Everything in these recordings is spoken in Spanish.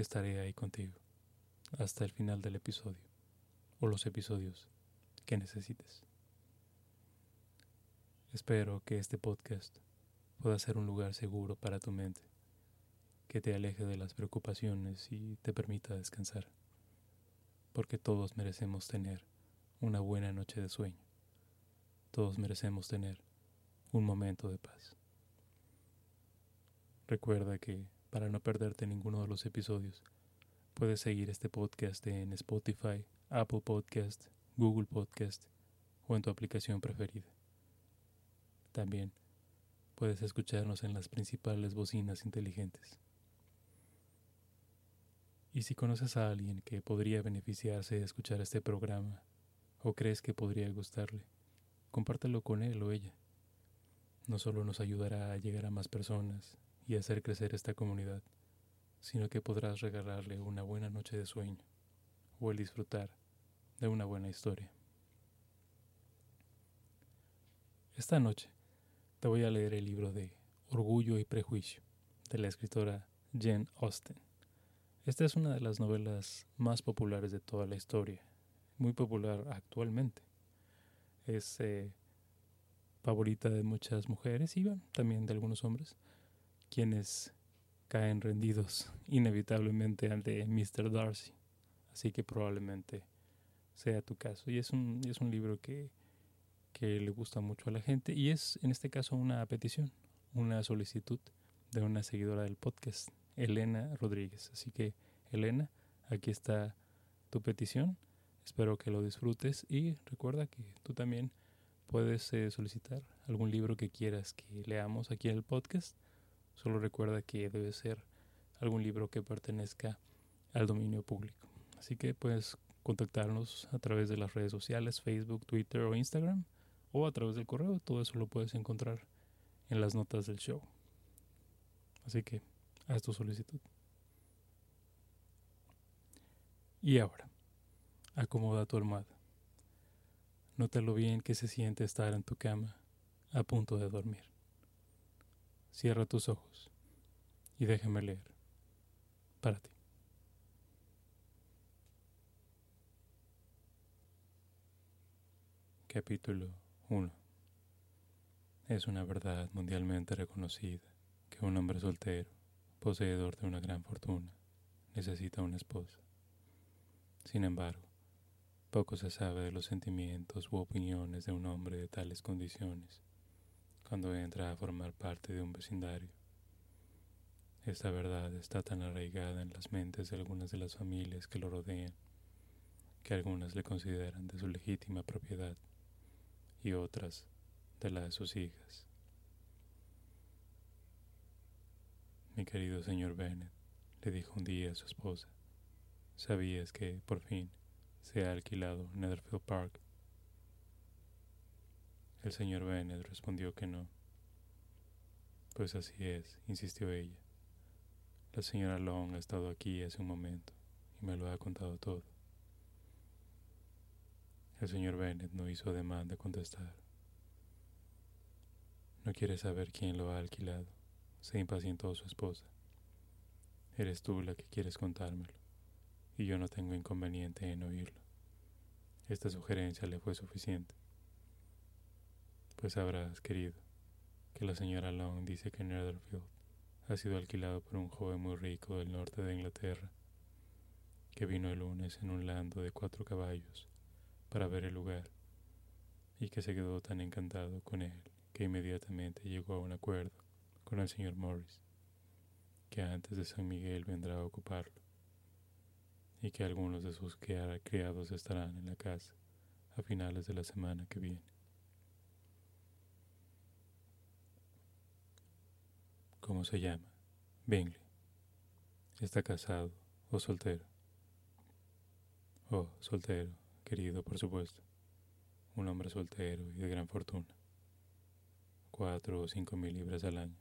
estaré ahí contigo hasta el final del episodio o los episodios que necesites. Espero que este podcast pueda ser un lugar seguro para tu mente, que te aleje de las preocupaciones y te permita descansar, porque todos merecemos tener una buena noche de sueño, todos merecemos tener un momento de paz. Recuerda que para no perderte ninguno de los episodios. Puedes seguir este podcast en Spotify, Apple Podcast, Google Podcast o en tu aplicación preferida. También puedes escucharnos en las principales bocinas inteligentes. Y si conoces a alguien que podría beneficiarse de escuchar este programa o crees que podría gustarle, compártelo con él o ella. No solo nos ayudará a llegar a más personas y hacer crecer esta comunidad, sino que podrás regalarle una buena noche de sueño o el disfrutar de una buena historia. Esta noche te voy a leer el libro de Orgullo y Prejuicio de la escritora Jane Austen. Esta es una de las novelas más populares de toda la historia, muy popular actualmente. Es eh, favorita de muchas mujeres y también de algunos hombres quienes caen rendidos inevitablemente ante Mr. Darcy. Así que probablemente sea tu caso. Y es un, es un libro que, que le gusta mucho a la gente y es en este caso una petición, una solicitud de una seguidora del podcast, Elena Rodríguez. Así que, Elena, aquí está tu petición. Espero que lo disfrutes y recuerda que tú también puedes eh, solicitar algún libro que quieras que leamos aquí en el podcast Solo recuerda que debe ser algún libro que pertenezca al dominio público. Así que puedes contactarnos a través de las redes sociales, Facebook, Twitter o Instagram, o a través del correo. Todo eso lo puedes encontrar en las notas del show. Así que haz tu solicitud. Y ahora, acomoda tu almohada. Nota lo bien que se siente estar en tu cama a punto de dormir. Cierra tus ojos y déjame leer para ti. Capítulo 1 Es una verdad mundialmente reconocida que un hombre soltero, poseedor de una gran fortuna, necesita una esposa. Sin embargo, poco se sabe de los sentimientos u opiniones de un hombre de tales condiciones cuando entra a formar parte de un vecindario. Esta verdad está tan arraigada en las mentes de algunas de las familias que lo rodean, que algunas le consideran de su legítima propiedad y otras de la de sus hijas. Mi querido señor Bennett, le dijo un día a su esposa, ¿sabías que, por fin, se ha alquilado Netherfield Park el señor Bennett respondió que no. Pues así es, insistió ella. La señora Long ha estado aquí hace un momento y me lo ha contado todo. El señor Bennett no hizo ademán de contestar. No quiere saber quién lo ha alquilado, se impacientó su esposa. Eres tú la que quieres contármelo, y yo no tengo inconveniente en oírlo. Esta sugerencia le fue suficiente. Pues sabrás, querido, que la señora Long dice que Netherfield ha sido alquilado por un joven muy rico del norte de Inglaterra, que vino el lunes en un lando de cuatro caballos para ver el lugar, y que se quedó tan encantado con él que inmediatamente llegó a un acuerdo con el señor Morris, que antes de San Miguel vendrá a ocuparlo, y que algunos de sus criados estarán en la casa a finales de la semana que viene. ¿Cómo se llama? Bingley. Está casado o soltero? Oh, soltero, querido, por supuesto. Un hombre soltero y de gran fortuna. Cuatro o cinco mil libras al año.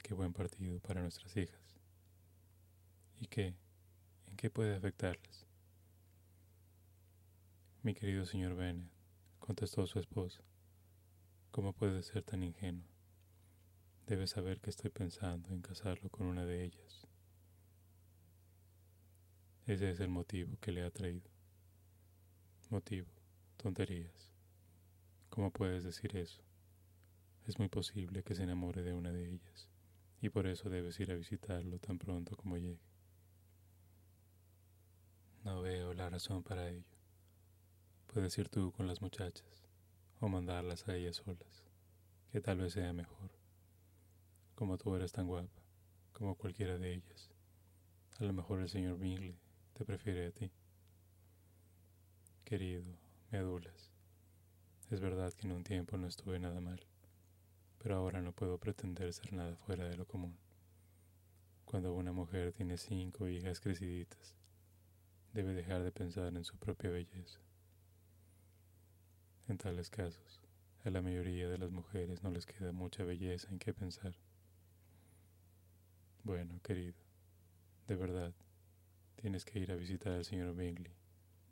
Qué buen partido para nuestras hijas. ¿Y qué? ¿En qué puede afectarlas? Mi querido señor Bennett, contestó su esposa, ¿cómo puede ser tan ingenuo? Debe saber que estoy pensando en casarlo con una de ellas. Ese es el motivo que le ha traído. Motivo, tonterías. ¿Cómo puedes decir eso? Es muy posible que se enamore de una de ellas, y por eso debes ir a visitarlo tan pronto como llegue. No veo la razón para ello. Puedes ir tú con las muchachas, o mandarlas a ellas solas, que tal vez sea mejor. Como tú eres tan guapa, como cualquiera de ellas, a lo mejor el señor Bingley te prefiere a ti. Querido, me adulas. Es verdad que en un tiempo no estuve nada mal, pero ahora no puedo pretender ser nada fuera de lo común. Cuando una mujer tiene cinco hijas creciditas, debe dejar de pensar en su propia belleza. En tales casos, a la mayoría de las mujeres no les queda mucha belleza en qué pensar. Bueno, querido, de verdad, Tienes que ir a visitar al señor Bingley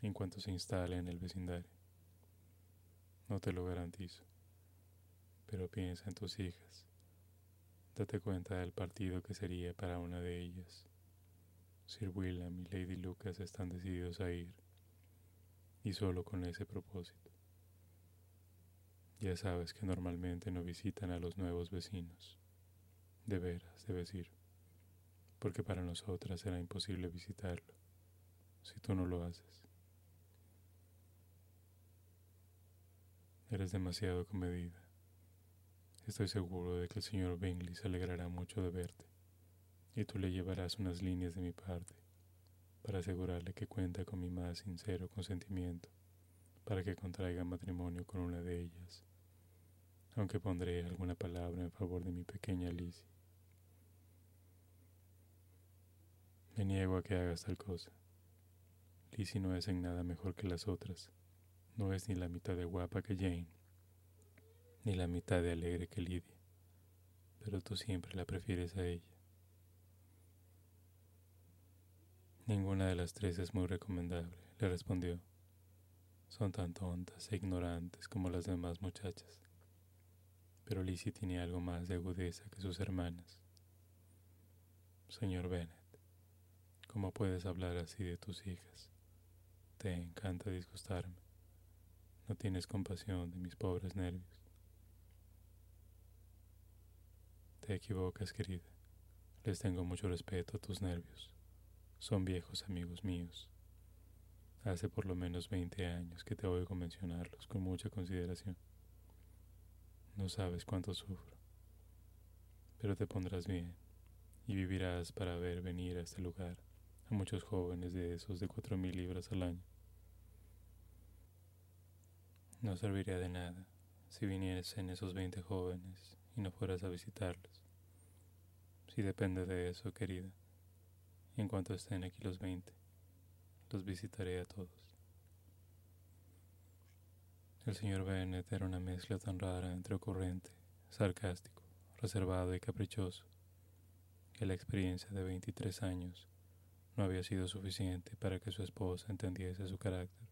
en cuanto se instale en el vecindario. No te lo garantizo, pero piensa en tus hijas. Date cuenta del partido que sería para una de ellas. Sir William y Lady Lucas están decididos a ir, y solo con ese propósito. Ya sabes que normalmente no visitan a los nuevos vecinos. De veras, debes ir porque para nosotras será imposible visitarlo si tú no lo haces. Eres demasiado comedida. Estoy seguro de que el señor Bingley se alegrará mucho de verte y tú le llevarás unas líneas de mi parte para asegurarle que cuenta con mi más sincero consentimiento para que contraiga matrimonio con una de ellas, aunque pondré alguna palabra en favor de mi pequeña Lizzie. Me niego a que hagas tal cosa. Lizzie no es en nada mejor que las otras. No es ni la mitad de guapa que Jane, ni la mitad de alegre que Lydia. Pero tú siempre la prefieres a ella. Ninguna de las tres es muy recomendable, le respondió. Son tan tontas e ignorantes como las demás muchachas. Pero Lizzie tiene algo más de agudeza que sus hermanas. Señor Bennett, ¿Cómo puedes hablar así de tus hijas? Te encanta disgustarme. No tienes compasión de mis pobres nervios. Te equivocas, querida. Les tengo mucho respeto a tus nervios. Son viejos amigos míos. Hace por lo menos 20 años que te oigo mencionarlos con mucha consideración. No sabes cuánto sufro. Pero te pondrás bien y vivirás para ver venir a este lugar muchos jóvenes de esos de cuatro mil libras al año. No serviría de nada si viniesen esos veinte jóvenes y no fueras a visitarlos. Si depende de eso, querida, en cuanto estén aquí los veinte, los visitaré a todos. El señor Bennet era una mezcla tan rara entre ocurrente, sarcástico, reservado y caprichoso, que la experiencia de veintitrés años no había sido suficiente para que su esposa entendiese su carácter.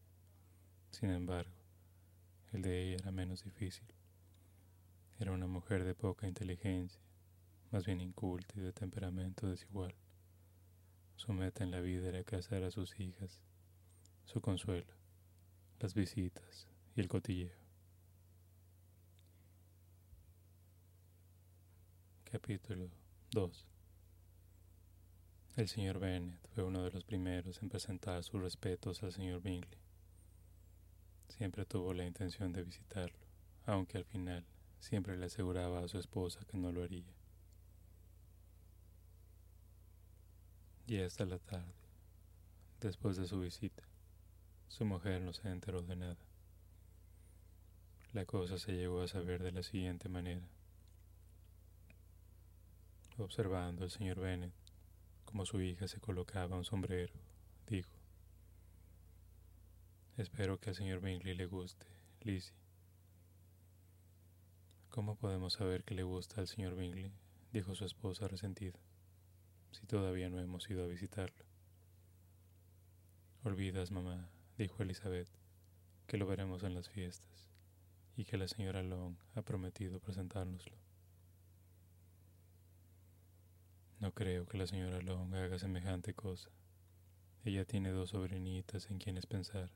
Sin embargo, el de ella era menos difícil. Era una mujer de poca inteligencia, más bien inculta y de temperamento desigual. Su meta en la vida era casar a sus hijas, su consuelo, las visitas y el cotilleo. Capítulo 2 el señor Bennet fue uno de los primeros en presentar sus respetos al señor Bingley. Siempre tuvo la intención de visitarlo, aunque al final siempre le aseguraba a su esposa que no lo haría. Y hasta la tarde, después de su visita, su mujer no se enteró de nada. La cosa se llegó a saber de la siguiente manera. Observando al señor Bennet, como su hija se colocaba un sombrero, dijo, Espero que al señor Bingley le guste, Lizzie. ¿Cómo podemos saber que le gusta al señor Bingley? dijo su esposa resentida, si todavía no hemos ido a visitarlo. Olvidas, mamá, dijo Elizabeth, que lo veremos en las fiestas y que la señora Long ha prometido presentárnoslo. No creo que la señora Long haga semejante cosa. Ella tiene dos sobrinitas en quienes pensar.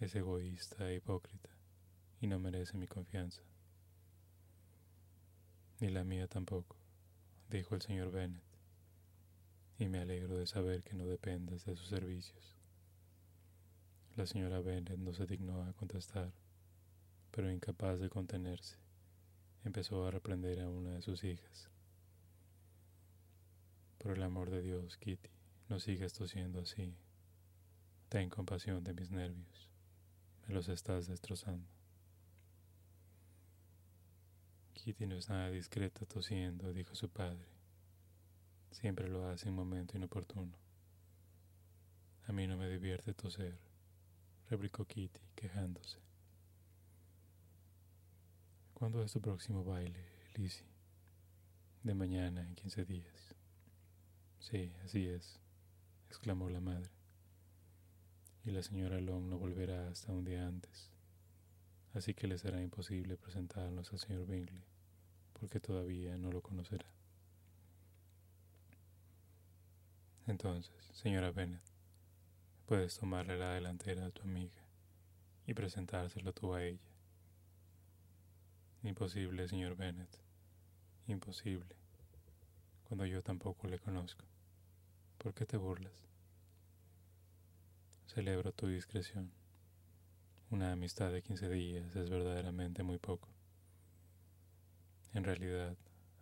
Es egoísta e hipócrita y no merece mi confianza. Ni la mía tampoco, dijo el señor Bennet, y me alegro de saber que no dependas de sus servicios. La señora Bennet no se dignó a contestar, pero incapaz de contenerse, empezó a reprender a una de sus hijas. Por el amor de Dios, Kitty, no sigas tosiendo así. Ten compasión de mis nervios. Me los estás destrozando. Kitty no es nada discreta tosiendo, dijo su padre. Siempre lo hace en momento inoportuno. A mí no me divierte toser, replicó Kitty, quejándose. ¿Cuándo es tu próximo baile, Lizzie? De mañana, en quince días. Sí, así es, exclamó la madre. Y la señora Long no volverá hasta un día antes, así que le será imposible presentarnos al señor Bingley, porque todavía no lo conocerá. Entonces, señora Bennet, puedes tomarle la delantera a tu amiga y presentárselo tú a ella. Imposible, señor Bennet, imposible, cuando yo tampoco le conozco. ¿Por qué te burlas? Celebro tu discreción. Una amistad de 15 días es verdaderamente muy poco. En realidad,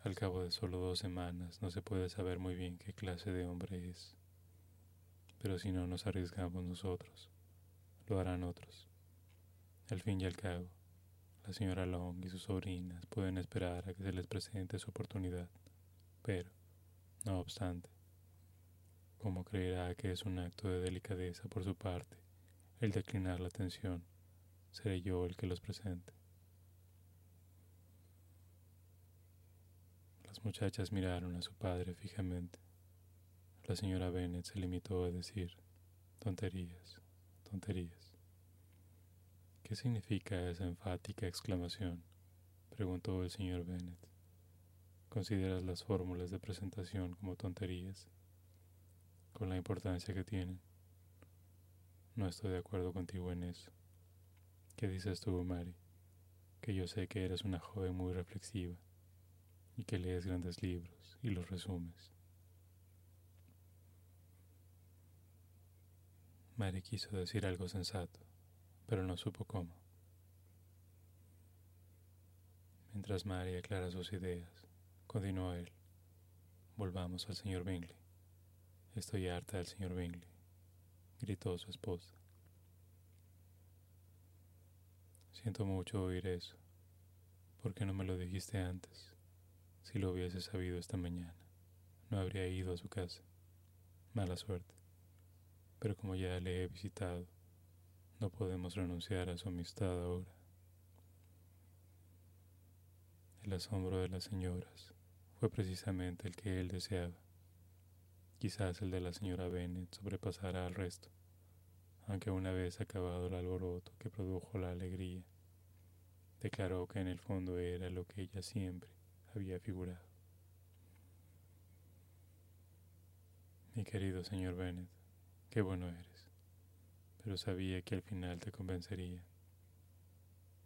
al cabo de solo dos semanas no se puede saber muy bien qué clase de hombre es. Pero si no nos arriesgamos nosotros, lo harán otros. Al fin y al cabo, la señora Long y sus sobrinas pueden esperar a que se les presente su oportunidad, pero, no obstante, como creerá que es un acto de delicadeza por su parte el declinar la atención, seré yo el que los presente. Las muchachas miraron a su padre fijamente. La señora Bennet se limitó a decir, tonterías, tonterías. ¿Qué significa esa enfática exclamación? preguntó el señor Bennet. ¿Consideras las fórmulas de presentación como tonterías? Con la importancia que tienen. No estoy de acuerdo contigo en eso. ¿Qué dices tú, Mari? Que yo sé que eres una joven muy reflexiva y que lees grandes libros y los resumes. Mari quiso decir algo sensato, pero no supo cómo. Mientras Mari aclara sus ideas, continuó él. Volvamos al señor Bingley. Estoy harta del señor Bingley, gritó su esposa. Siento mucho oír eso. ¿Por qué no me lo dijiste antes? Si lo hubiese sabido esta mañana, no habría ido a su casa. Mala suerte. Pero como ya le he visitado, no podemos renunciar a su amistad ahora. El asombro de las señoras fue precisamente el que él deseaba. Quizás el de la señora Bennet sobrepasará al resto, aunque una vez acabado el alboroto que produjo la alegría, declaró que en el fondo era lo que ella siempre había figurado. Mi querido señor Bennet, qué bueno eres, pero sabía que al final te convencería.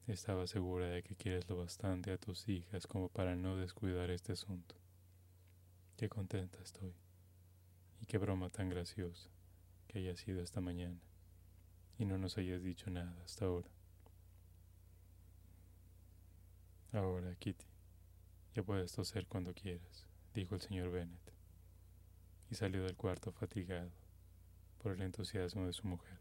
Estaba segura de que quieres lo bastante a tus hijas como para no descuidar este asunto. Qué contenta estoy. Y qué broma tan graciosa que haya sido esta mañana y no nos hayas dicho nada hasta ahora. Ahora, Kitty, ya puedes toser cuando quieras, dijo el señor Bennet, y salió del cuarto fatigado por el entusiasmo de su mujer.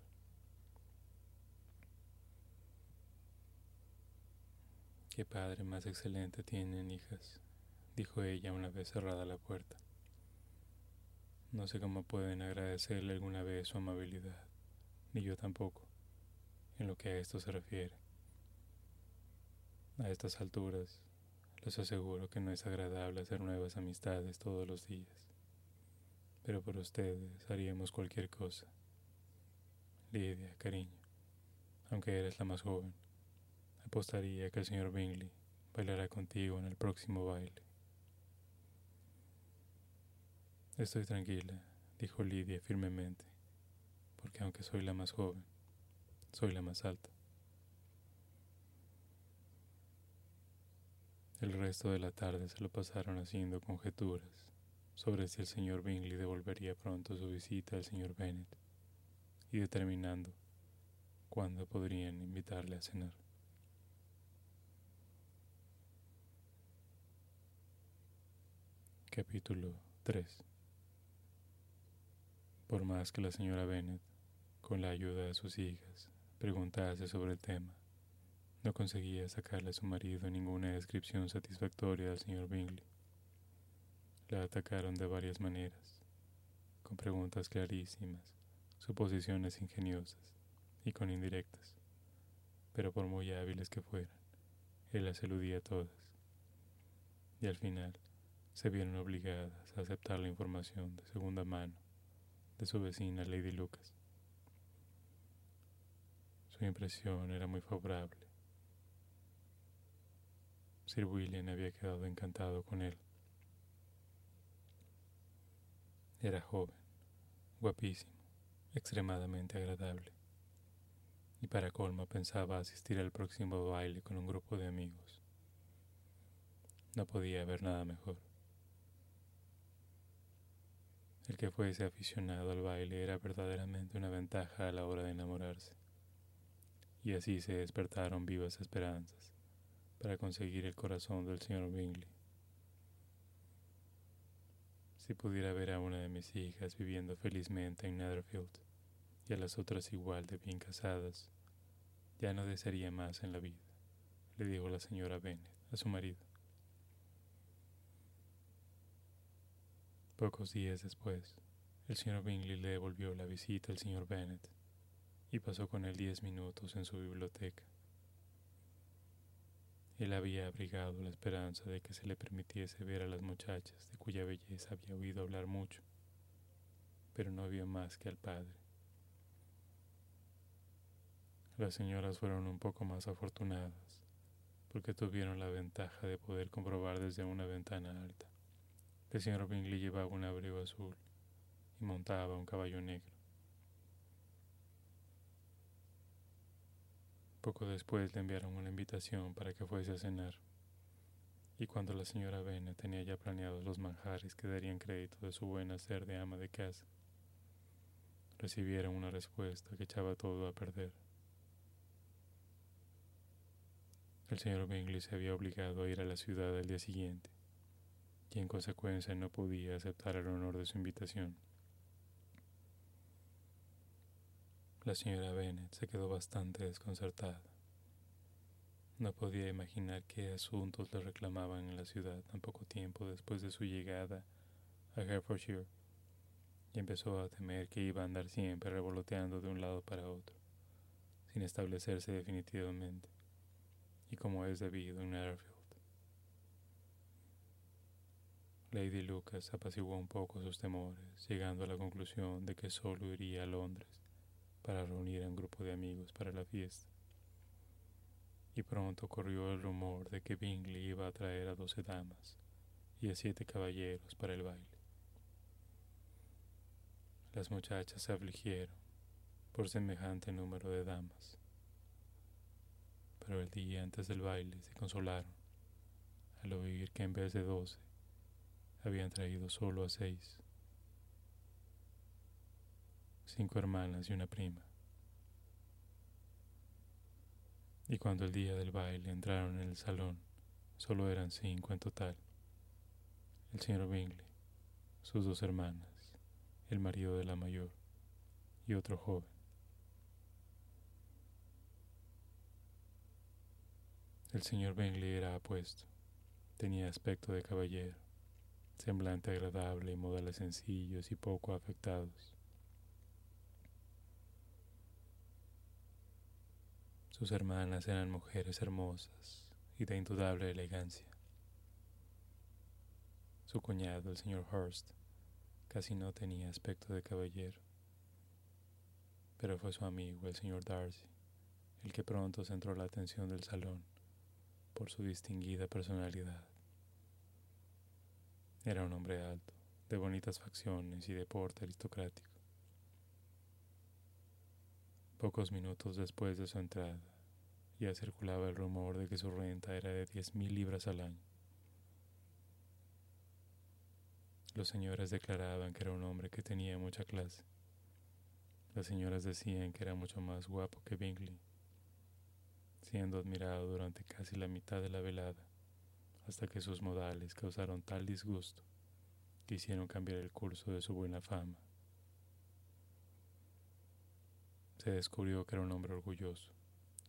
Qué padre más excelente tienen, hijas, dijo ella una vez cerrada la puerta. No sé cómo pueden agradecerle alguna vez su amabilidad, ni yo tampoco, en lo que a esto se refiere. A estas alturas, les aseguro que no es agradable hacer nuevas amistades todos los días, pero por ustedes haríamos cualquier cosa. Lidia, cariño, aunque eres la más joven, apostaría que el señor Bingley bailará contigo en el próximo baile. Estoy tranquila, dijo Lidia firmemente, porque aunque soy la más joven, soy la más alta. El resto de la tarde se lo pasaron haciendo conjeturas sobre si el señor Bingley devolvería pronto su visita al señor Bennet y determinando cuándo podrían invitarle a cenar. Capítulo 3 por más que la señora Bennet, con la ayuda de sus hijas, preguntase sobre el tema, no conseguía sacarle a su marido ninguna descripción satisfactoria del señor Bingley. La atacaron de varias maneras, con preguntas clarísimas, suposiciones ingeniosas y con indirectas, pero por muy hábiles que fueran, él las eludía todas. Y al final se vieron obligadas a aceptar la información de segunda mano de su vecina Lady Lucas. Su impresión era muy favorable. Sir William había quedado encantado con él. Era joven, guapísimo, extremadamente agradable. Y para colmo pensaba asistir al próximo baile con un grupo de amigos. No podía haber nada mejor. El que fuese aficionado al baile era verdaderamente una ventaja a la hora de enamorarse. Y así se despertaron vivas esperanzas para conseguir el corazón del señor Bingley. Si pudiera ver a una de mis hijas viviendo felizmente en Netherfield y a las otras igual de bien casadas, ya no desearía más en la vida, le dijo la señora Bennet a su marido. Pocos días después, el señor Bingley le devolvió la visita al señor Bennet y pasó con él diez minutos en su biblioteca. Él había abrigado la esperanza de que se le permitiese ver a las muchachas de cuya belleza había oído hablar mucho, pero no vio más que al padre. Las señoras fueron un poco más afortunadas, porque tuvieron la ventaja de poder comprobar desde una ventana alta el señor Bingley llevaba un abrigo azul y montaba un caballo negro. Poco después le enviaron una invitación para que fuese a cenar, y cuando la señora Bennet tenía ya planeados los manjares que darían crédito de su buen hacer de ama de casa, recibieron una respuesta que echaba todo a perder. El señor Bingley se había obligado a ir a la ciudad al día siguiente y en consecuencia no podía aceptar el honor de su invitación. La señora Bennet se quedó bastante desconcertada. No podía imaginar qué asuntos le reclamaban en la ciudad tan poco tiempo después de su llegada a Herefordshire y empezó a temer que iba a andar siempre revoloteando de un lado para otro, sin establecerse definitivamente, y como es debido en Netherfield. Lady Lucas apaciguó un poco sus temores, llegando a la conclusión de que solo iría a Londres para reunir a un grupo de amigos para la fiesta. Y pronto corrió el rumor de que Bingley iba a traer a doce damas y a siete caballeros para el baile. Las muchachas se afligieron por semejante número de damas, pero el día antes del baile se consolaron al oír que en vez de doce habían traído solo a seis, cinco hermanas y una prima. Y cuando el día del baile entraron en el salón, solo eran cinco en total. El señor Bingley, sus dos hermanas, el marido de la mayor y otro joven. El señor Bingley era apuesto, tenía aspecto de caballero semblante agradable y modales sencillos y poco afectados. Sus hermanas eran mujeres hermosas y de indudable elegancia. Su cuñado, el señor Hurst, casi no tenía aspecto de caballero, pero fue su amigo, el señor Darcy, el que pronto centró la atención del salón por su distinguida personalidad. Era un hombre alto, de bonitas facciones y de porte aristocrático. Pocos minutos después de su entrada, ya circulaba el rumor de que su renta era de diez mil libras al año. Los señores declaraban que era un hombre que tenía mucha clase. Las señoras decían que era mucho más guapo que Bingley, siendo admirado durante casi la mitad de la velada, hasta que sus modales causaron tal disgusto que hicieron cambiar el curso de su buena fama. Se descubrió que era un hombre orgulloso,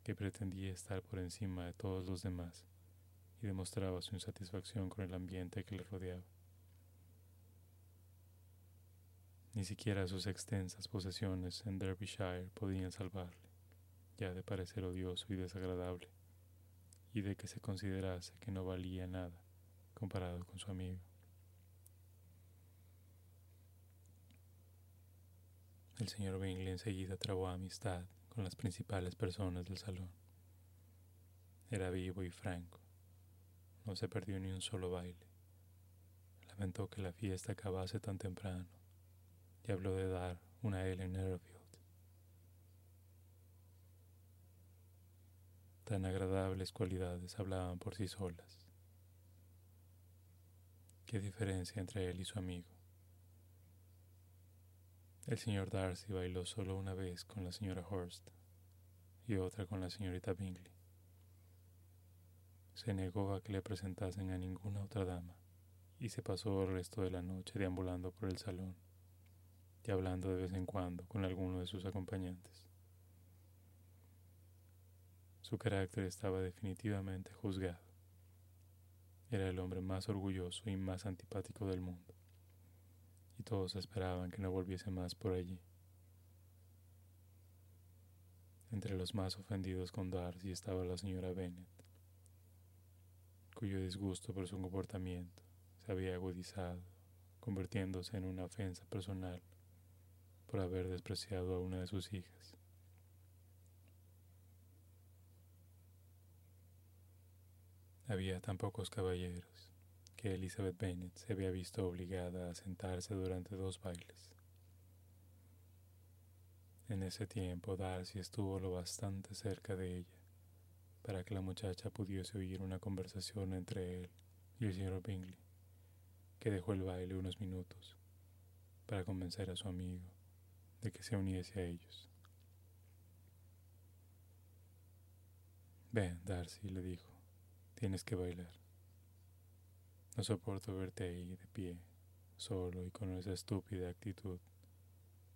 que pretendía estar por encima de todos los demás y demostraba su insatisfacción con el ambiente que le rodeaba. Ni siquiera sus extensas posesiones en Derbyshire podían salvarle, ya de parecer odioso y desagradable, y de que se considerase que no valía nada comparado con su amigo. El señor Bingley enseguida trabó amistad con las principales personas del salón. Era vivo y franco. No se perdió ni un solo baile. Lamentó que la fiesta acabase tan temprano y habló de dar una Ellen. Tan agradables cualidades hablaban por sí solas. Qué diferencia entre él y su amigo. El señor Darcy bailó solo una vez con la señora Horst y otra con la señorita Bingley. Se negó a que le presentasen a ninguna otra dama y se pasó el resto de la noche deambulando por el salón y hablando de vez en cuando con alguno de sus acompañantes. Su carácter estaba definitivamente juzgado. Era el hombre más orgulloso y más antipático del mundo y todos esperaban que no volviese más por allí. Entre los más ofendidos con Darcy estaba la señora Bennet, cuyo disgusto por su comportamiento se había agudizado, convirtiéndose en una ofensa personal por haber despreciado a una de sus hijas. Había tan pocos caballeros que Elizabeth Bennet se había visto obligada a sentarse durante dos bailes. En ese tiempo Darcy estuvo lo bastante cerca de ella para que la muchacha pudiese oír una conversación entre él y el señor Bingley, que dejó el baile unos minutos para convencer a su amigo de que se uniese a ellos. Ven, Darcy, le dijo, tienes que bailar. No soporto verte ahí de pie, solo y con esa estúpida actitud.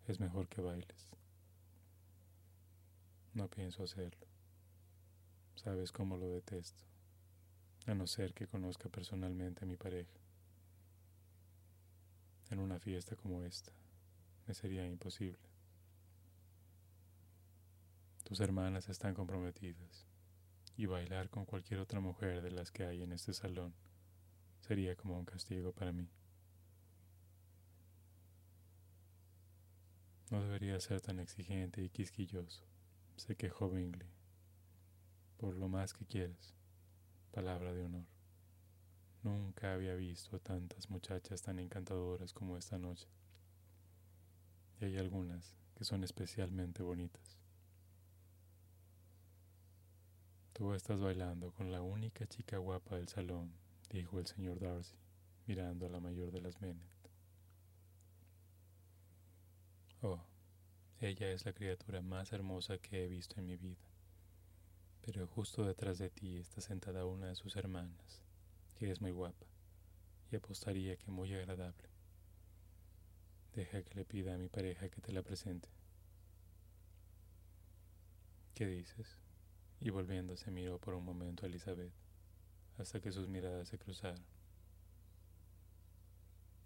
Es mejor que bailes. No pienso hacerlo. Sabes cómo lo detesto, a no ser que conozca personalmente a mi pareja. En una fiesta como esta, me sería imposible. Tus hermanas están comprometidas, y bailar con cualquier otra mujer de las que hay en este salón sería como un castigo para mí. No debería ser tan exigente y quisquilloso, se quejó Bingley. Por lo más que quieras, palabra de honor. Nunca había visto tantas muchachas tan encantadoras como esta noche. Y hay algunas que son especialmente bonitas. Tú estás bailando con la única chica guapa del salón dijo el señor Darcy, mirando a la mayor de las Bennet. Oh, ella es la criatura más hermosa que he visto en mi vida. Pero justo detrás de ti está sentada una de sus hermanas, que es muy guapa, y apostaría que muy agradable. Deja que le pida a mi pareja que te la presente. ¿Qué dices? Y volviéndose miró por un momento a Elizabeth hasta que sus miradas se cruzaron.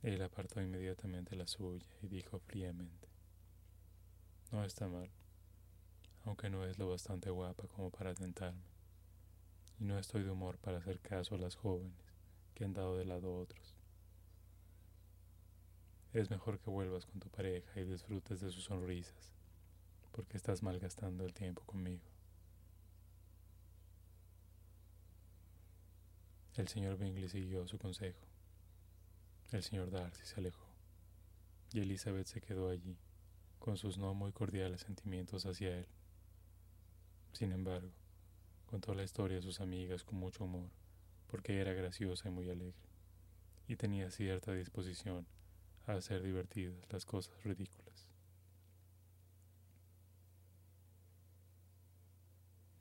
Él apartó inmediatamente la suya y dijo fríamente, no está mal, aunque no es lo bastante guapa como para tentarme, y no estoy de humor para hacer caso a las jóvenes que han dado de lado a otros. Es mejor que vuelvas con tu pareja y disfrutes de sus sonrisas, porque estás malgastando el tiempo conmigo. El señor Bingley siguió su consejo. El señor Darcy se alejó y Elizabeth se quedó allí, con sus no muy cordiales sentimientos hacia él. Sin embargo, contó la historia a sus amigas con mucho humor, porque era graciosa y muy alegre, y tenía cierta disposición a hacer divertidas las cosas ridículas.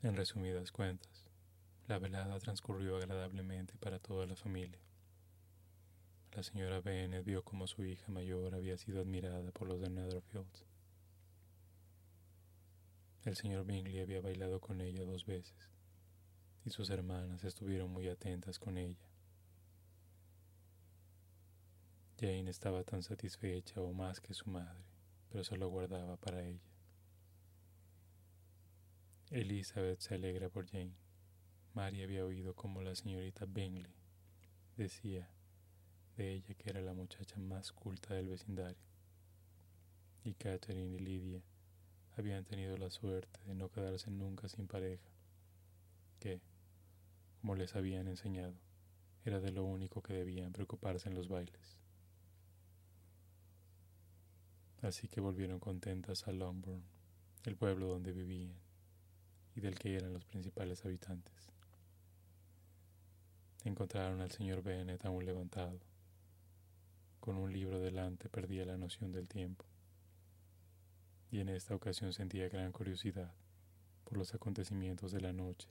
En resumidas cuentas, la velada transcurrió agradablemente para toda la familia. La señora Bennet vio como su hija mayor había sido admirada por los de Netherfield. El señor Bingley había bailado con ella dos veces, y sus hermanas estuvieron muy atentas con ella. Jane estaba tan satisfecha o más que su madre, pero se lo guardaba para ella. Elizabeth se alegra por Jane. Mary había oído como la señorita Bingley decía de ella que era la muchacha más culta del vecindario. Y Catherine y Lydia habían tenido la suerte de no quedarse nunca sin pareja, que, como les habían enseñado, era de lo único que debían preocuparse en los bailes. Así que volvieron contentas a Longbourn, el pueblo donde vivían y del que eran los principales habitantes. Encontraron al señor Bennet aún levantado, con un libro delante perdía la noción del tiempo. Y en esta ocasión sentía gran curiosidad por los acontecimientos de la noche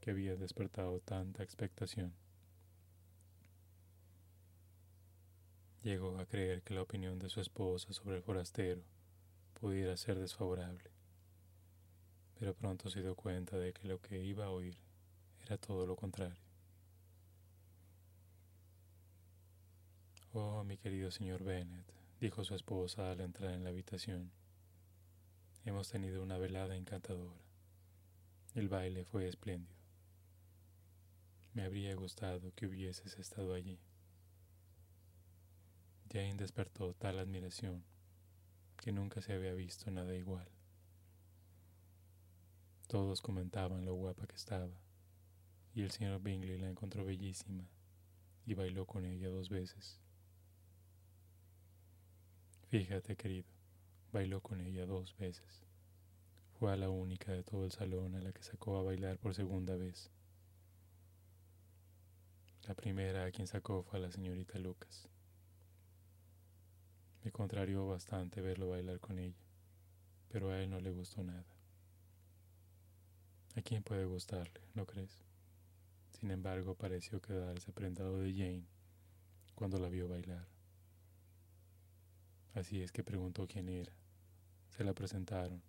que había despertado tanta expectación. Llegó a creer que la opinión de su esposa sobre el forastero pudiera ser desfavorable, pero pronto se dio cuenta de que lo que iba a oír era todo lo contrario. Oh, mi querido señor Bennet, dijo su esposa al entrar en la habitación. Hemos tenido una velada encantadora. El baile fue espléndido. Me habría gustado que hubieses estado allí. Jane despertó tal admiración que nunca se había visto nada igual. Todos comentaban lo guapa que estaba, y el señor Bingley la encontró bellísima y bailó con ella dos veces. Fíjate, querido, bailó con ella dos veces. Fue a la única de todo el salón a la que sacó a bailar por segunda vez. La primera a quien sacó fue a la señorita Lucas. Me contrarió bastante verlo bailar con ella, pero a él no le gustó nada. ¿A quién puede gustarle, no crees? Sin embargo, pareció quedarse prendado de Jane cuando la vio bailar. Así es que preguntó quién era. Se la presentaron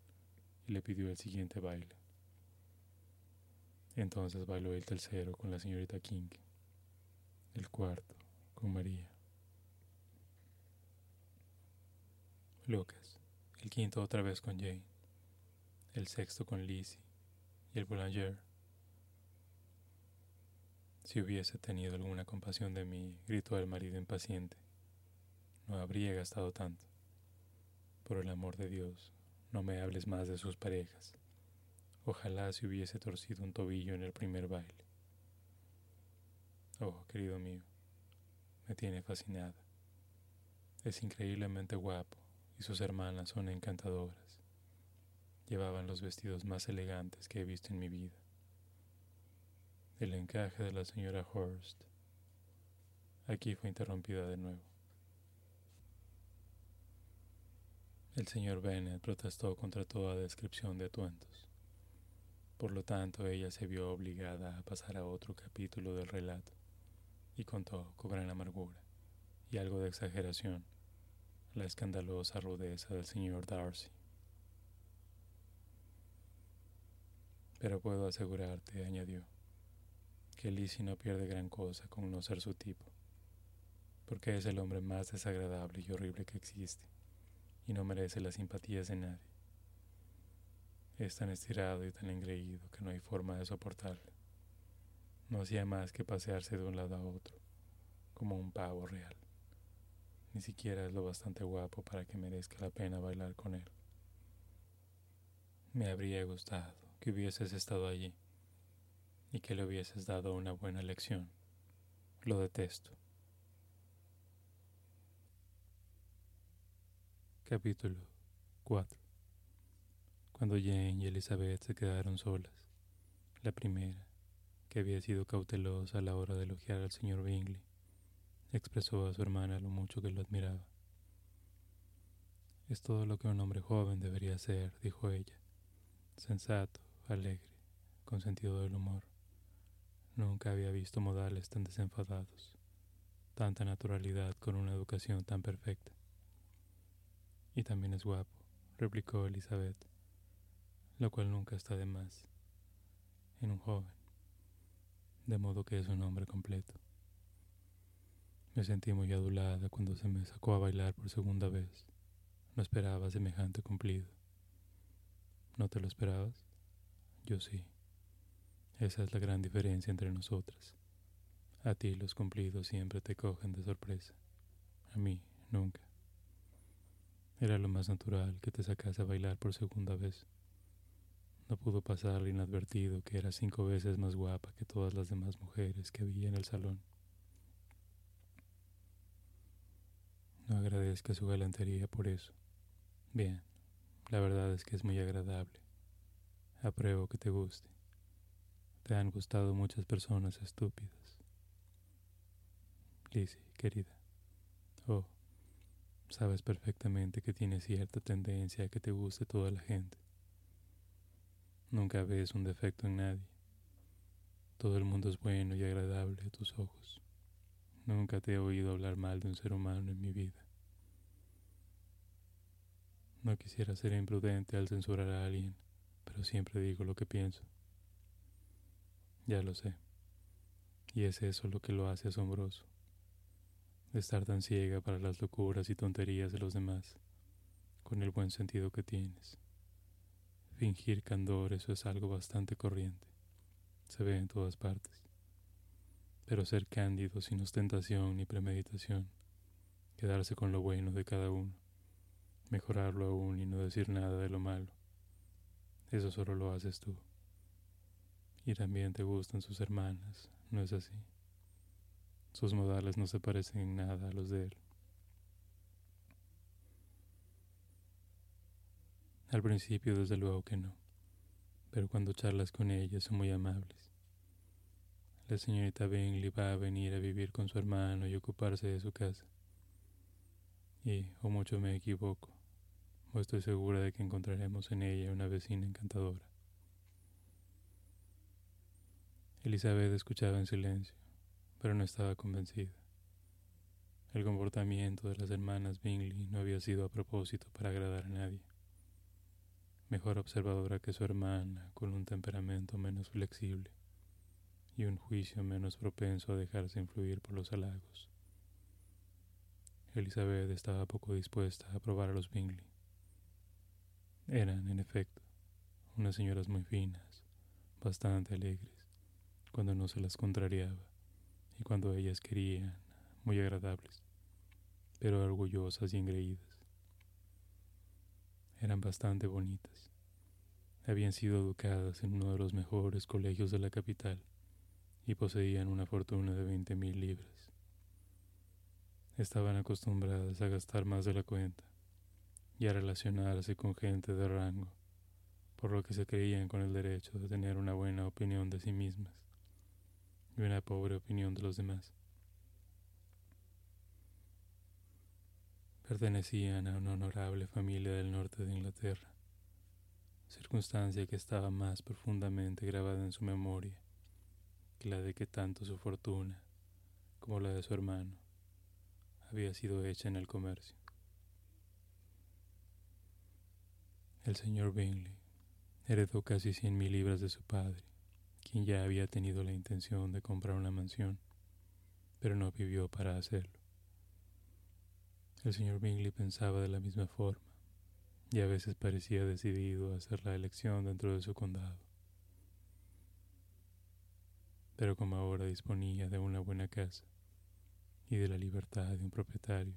y le pidió el siguiente baile. Entonces bailó el tercero con la señorita King, el cuarto con María. Lucas, el quinto otra vez con Jane, el sexto con Lizzie y el Boulanger. Si hubiese tenido alguna compasión de mí, gritó el marido impaciente no habría gastado tanto. Por el amor de Dios, no me hables más de sus parejas. Ojalá se hubiese torcido un tobillo en el primer baile. Oh, querido mío, me tiene fascinada. Es increíblemente guapo y sus hermanas son encantadoras. Llevaban los vestidos más elegantes que he visto en mi vida. El encaje de la señora Horst. Aquí fue interrumpida de nuevo. El señor Bennet protestó contra toda descripción de atuendos. Por lo tanto, ella se vio obligada a pasar a otro capítulo del relato y contó con gran amargura y algo de exageración la escandalosa rudeza del señor Darcy. Pero puedo asegurarte, añadió, que Lizzie no pierde gran cosa con no ser su tipo. porque es el hombre más desagradable y horrible que existe, y no merece las simpatías de nadie. Es tan estirado y tan engreído que no hay forma de soportarle. No hacía más que pasearse de un lado a otro, como un pavo real. Ni siquiera es lo bastante guapo para que merezca la pena bailar con él. Me habría gustado que hubieses estado allí y que le hubieses dado una buena lección. Lo detesto. Capítulo 4 Cuando Jane y Elizabeth se quedaron solas, la primera, que había sido cautelosa a la hora de elogiar al señor Bingley, expresó a su hermana lo mucho que lo admiraba. Es todo lo que un hombre joven debería ser, dijo ella, sensato, alegre, con sentido del humor. Nunca había visto modales tan desenfadados, tanta naturalidad con una educación tan perfecta. Y también es guapo, replicó Elizabeth, lo cual nunca está de más en un joven, de modo que es un hombre completo. Me sentí muy adulada cuando se me sacó a bailar por segunda vez. No esperaba semejante cumplido. ¿No te lo esperabas? Yo sí. Esa es la gran diferencia entre nosotras. A ti los cumplidos siempre te cogen de sorpresa. A mí, nunca. Era lo más natural que te sacase a bailar por segunda vez. No pudo pasar inadvertido que era cinco veces más guapa que todas las demás mujeres que había en el salón. No agradezca su galantería por eso. Bien, la verdad es que es muy agradable. Apruebo que te guste. Te han gustado muchas personas estúpidas. Lizzie, querida. Oh, sabes perfectamente que tienes cierta tendencia a que te guste toda la gente. Nunca ves un defecto en nadie. Todo el mundo es bueno y agradable a tus ojos. Nunca te he oído hablar mal de un ser humano en mi vida. No quisiera ser imprudente al censurar a alguien, pero siempre digo lo que pienso. Ya lo sé. Y es eso lo que lo hace asombroso. Estar tan ciega para las locuras y tonterías de los demás, con el buen sentido que tienes. Fingir candor, eso es algo bastante corriente. Se ve en todas partes pero ser cándido sin ostentación ni premeditación, quedarse con lo bueno de cada uno, mejorarlo aún y no decir nada de lo malo. Eso solo lo haces tú. Y también te gustan sus hermanas, ¿no es así? Sus modales no se parecen en nada a los de él. Al principio, desde luego que no, pero cuando charlas con ellas son muy amables la señorita Bingley va a venir a vivir con su hermano y ocuparse de su casa. Y, o mucho me equivoco, o estoy segura de que encontraremos en ella una vecina encantadora. Elizabeth escuchaba en silencio, pero no estaba convencida. El comportamiento de las hermanas Bingley no había sido a propósito para agradar a nadie. Mejor observadora que su hermana, con un temperamento menos flexible y un juicio menos propenso a dejarse influir por los halagos. Elizabeth estaba poco dispuesta a probar a los Bingley. Eran, en efecto, unas señoras muy finas, bastante alegres, cuando no se las contrariaba, y cuando ellas querían, muy agradables, pero orgullosas y engreídas. Eran bastante bonitas. Habían sido educadas en uno de los mejores colegios de la capital y poseían una fortuna de veinte mil libras. Estaban acostumbradas a gastar más de la cuenta y a relacionarse con gente de rango, por lo que se creían con el derecho de tener una buena opinión de sí mismas y una pobre opinión de los demás. Pertenecían a una honorable familia del norte de Inglaterra, circunstancia que estaba más profundamente grabada en su memoria que la de que tanto su fortuna como la de su hermano había sido hecha en el comercio. El señor Bingley heredó casi cien mil libras de su padre, quien ya había tenido la intención de comprar una mansión, pero no vivió para hacerlo. El señor Bingley pensaba de la misma forma y a veces parecía decidido a hacer la elección dentro de su condado. Pero como ahora disponía de una buena casa y de la libertad de un propietario,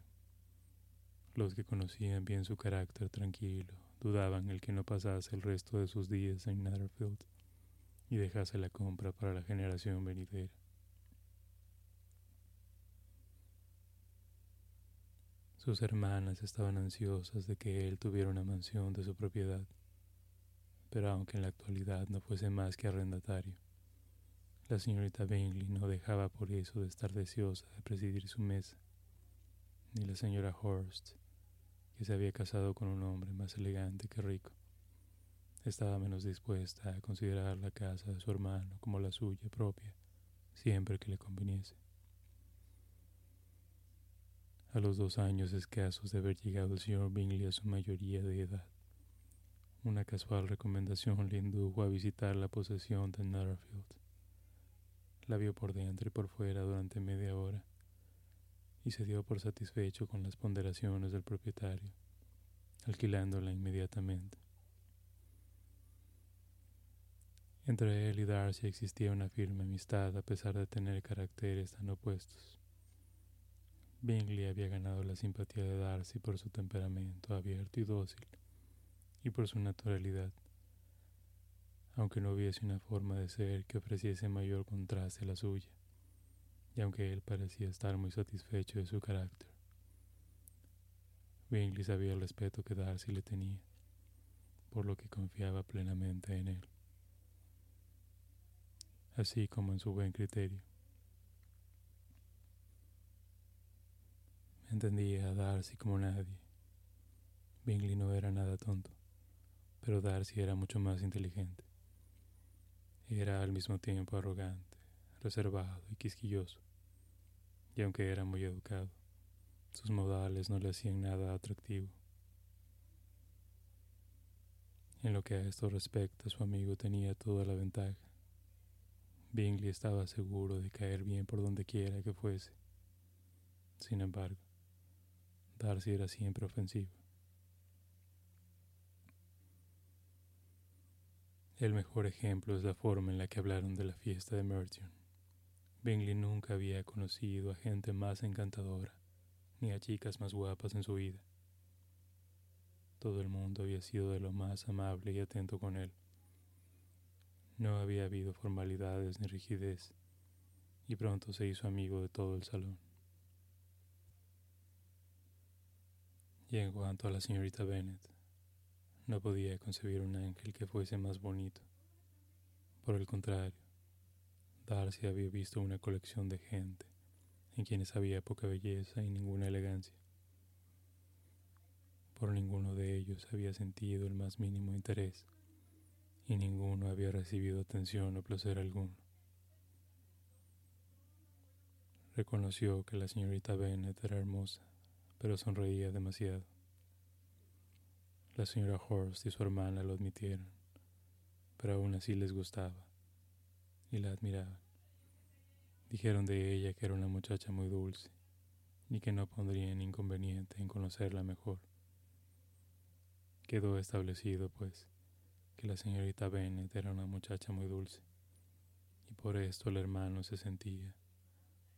los que conocían bien su carácter tranquilo dudaban el que no pasase el resto de sus días en Netherfield y dejase la compra para la generación venidera. Sus hermanas estaban ansiosas de que él tuviera una mansión de su propiedad, pero aunque en la actualidad no fuese más que arrendatario, la señorita Bingley no dejaba por eso de estar deseosa de presidir su mesa, ni la señora Horst, que se había casado con un hombre más elegante que rico, estaba menos dispuesta a considerar la casa de su hermano como la suya propia, siempre que le conviniese. A los dos años escasos de haber llegado el señor Bingley a su mayoría de edad, una casual recomendación le indujo a visitar la posesión de Netherfield. La vio por dentro y por fuera durante media hora y se dio por satisfecho con las ponderaciones del propietario, alquilándola inmediatamente. Entre él y Darcy existía una firme amistad a pesar de tener caracteres tan opuestos. Bingley había ganado la simpatía de Darcy por su temperamento abierto y dócil y por su naturalidad, aunque no hubiese una forma de ser que ofreciese mayor contraste a la suya, y aunque él parecía estar muy satisfecho de su carácter. Bingley sabía el respeto que Darcy le tenía, por lo que confiaba plenamente en él, así como en su buen criterio. Entendía a Darcy como nadie. Bingley no era nada tonto, pero Darcy era mucho más inteligente. Era al mismo tiempo arrogante, reservado y quisquilloso, y aunque era muy educado, sus modales no le hacían nada atractivo. En lo que a esto respecta, su amigo tenía toda la ventaja. Bingley estaba seguro de caer bien por donde quiera que fuese. Sin embargo, Darcy era siempre ofensivo. El mejor ejemplo es la forma en la que hablaron de la fiesta de Merton. Bingley nunca había conocido a gente más encantadora, ni a chicas más guapas en su vida. Todo el mundo había sido de lo más amable y atento con él. No había habido formalidades ni rigidez, y pronto se hizo amigo de todo el salón. Y en cuanto a la señorita Bennet, no podía concebir un ángel que fuese más bonito. Por el contrario, Darcy había visto una colección de gente en quienes había poca belleza y ninguna elegancia. Por ninguno de ellos había sentido el más mínimo interés y ninguno había recibido atención o placer alguno. Reconoció que la señorita Bennet era hermosa pero sonreía demasiado. La señora Horst y su hermana lo admitieron, pero aún así les gustaba y la admiraban. Dijeron de ella que era una muchacha muy dulce y que no pondrían inconveniente en conocerla mejor. Quedó establecido, pues, que la señorita Bennet era una muchacha muy dulce, y por esto el hermano se sentía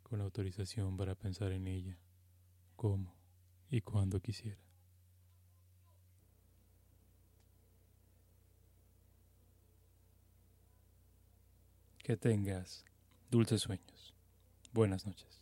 con autorización para pensar en ella, como y cuando quisiera. Que tengas dulces sueños. Buenas noches.